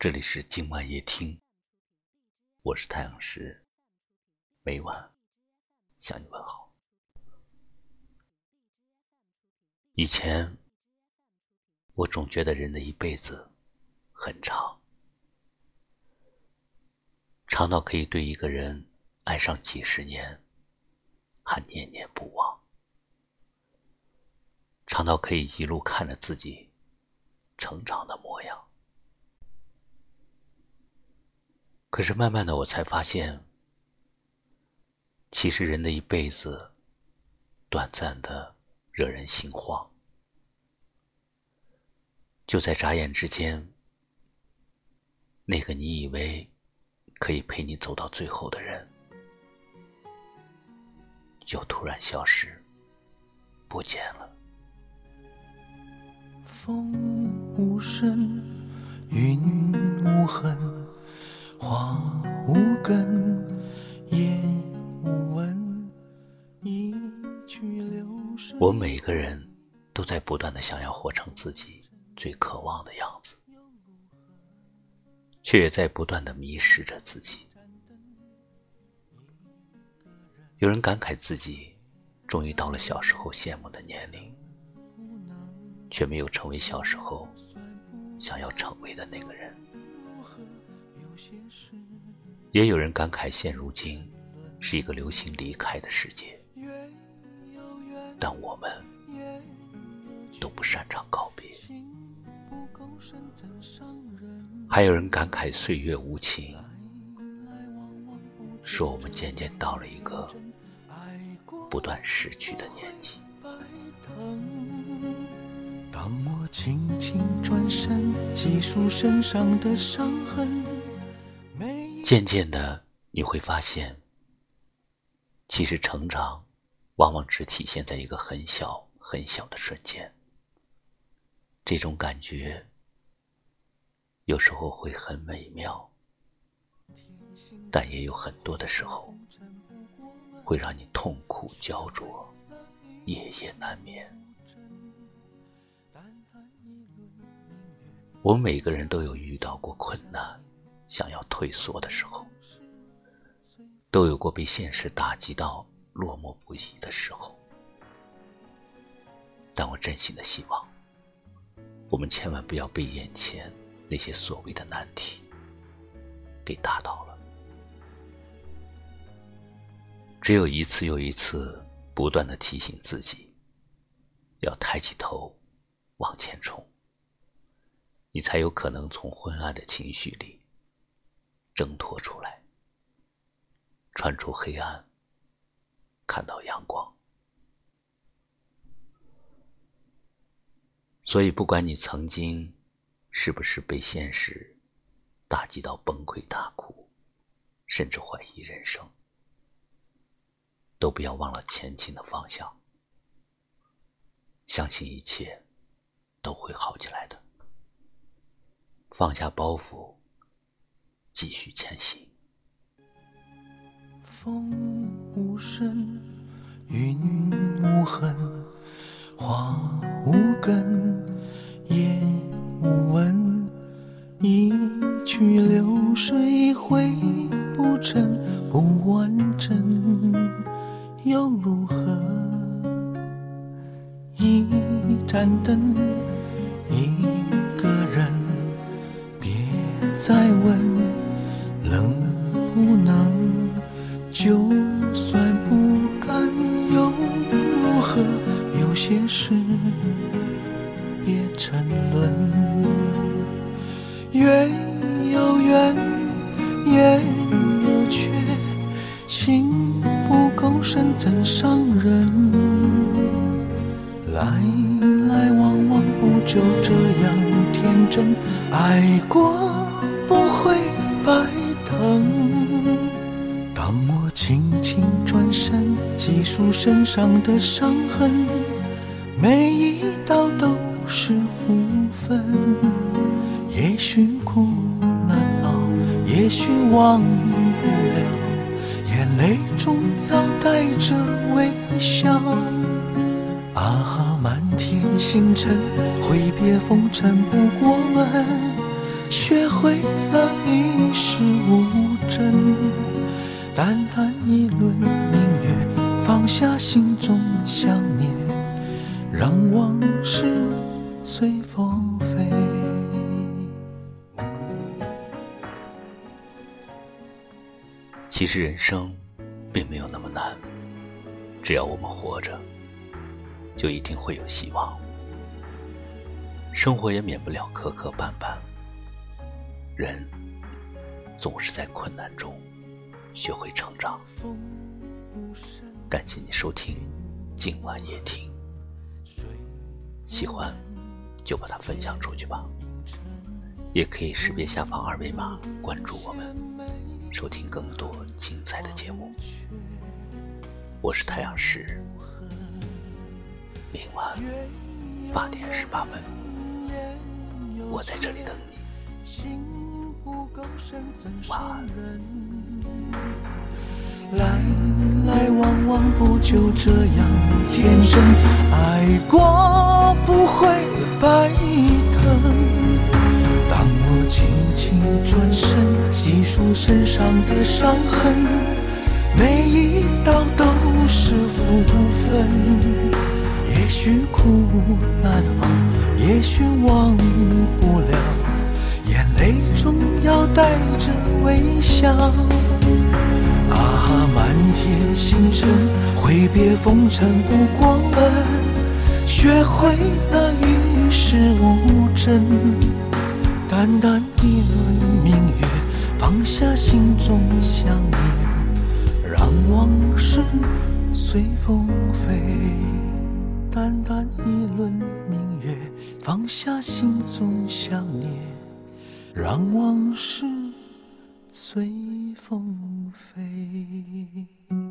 这里是今晚夜听，我是太阳石，每晚向你问好。以前我总觉得人的一辈子很长，长到可以对一个人爱上几十年，还念念不忘；长到可以一路看着自己成长的模样。可是慢慢的，我才发现，其实人的一辈子，短暂的惹人心慌。就在眨眼之间，那个你以为可以陪你走到最后的人，就突然消失，不见了。风无声，云无痕。花无根，叶无闻，一去流。我每个人都在不断的想要活成自己最渴望的样子，却也在不断的迷失着自己。有人感慨自己终于到了小时候羡慕的年龄，却没有成为小时候想要成为的那个人。也有人感慨，现如今是一个流行离开的世界，但我们都不擅长告别。还有人感慨岁月无情，说我们渐渐到了一个不断逝去的年纪。当我轻轻转身，细数身上的伤痕。渐渐的，你会发现，其实成长往往只体现在一个很小很小的瞬间。这种感觉有时候会很美妙，但也有很多的时候会让你痛苦焦灼，夜夜难眠。我们每个人都有遇到过困难。想要退缩的时候，都有过被现实打击到落寞不已的时候。但我真心的希望，我们千万不要被眼前那些所谓的难题给打倒了。只有一次又一次不断的提醒自己，要抬起头往前冲，你才有可能从昏暗的情绪里。挣脱出来，穿出黑暗，看到阳光。所以，不管你曾经是不是被现实打击到崩溃大哭，甚至怀疑人生，都不要忘了前进的方向，相信一切都会好起来的。放下包袱。继续前行。风无声，云无痕，花无根，叶无闻。一去流水回不成，不完整又如何？一盏灯，一个人，别再问。能不能，就算不甘又如何？有些事别沉沦。月有圆，夜有缺，情不够深怎伤人？来来往往不就这样天真？爱过身上的伤痕，每一道都是福分。也许苦难熬，也许忘不了，眼泪中要带着微笑。啊，满天星辰，挥别风尘不过问。学会了与世无争，淡淡一轮，下心中想念，让往事随风飞。其实人生并没有那么难，只要我们活着，就一定会有希望。生活也免不了磕磕绊绊，人总是在困难中学会成长。感谢你收听今晚夜听，喜欢就把它分享出去吧，也可以识别下方二维码关注我们，收听更多精彩的节目。我是太阳石，明晚八点十八分。我在这里等你，晚安。来来往往不就这样天真，爱过不会白疼。当我轻轻转身，细数身上的伤痕，每一道都是福分。也许苦难熬，也许忘不了，眼泪中要带着微笑。满天星辰，挥别风尘不过门，学会了与世无争，淡淡一轮明月，放下心中想念，让往事随风飞。淡淡一轮明月，放下心中想念，让往事随风飞。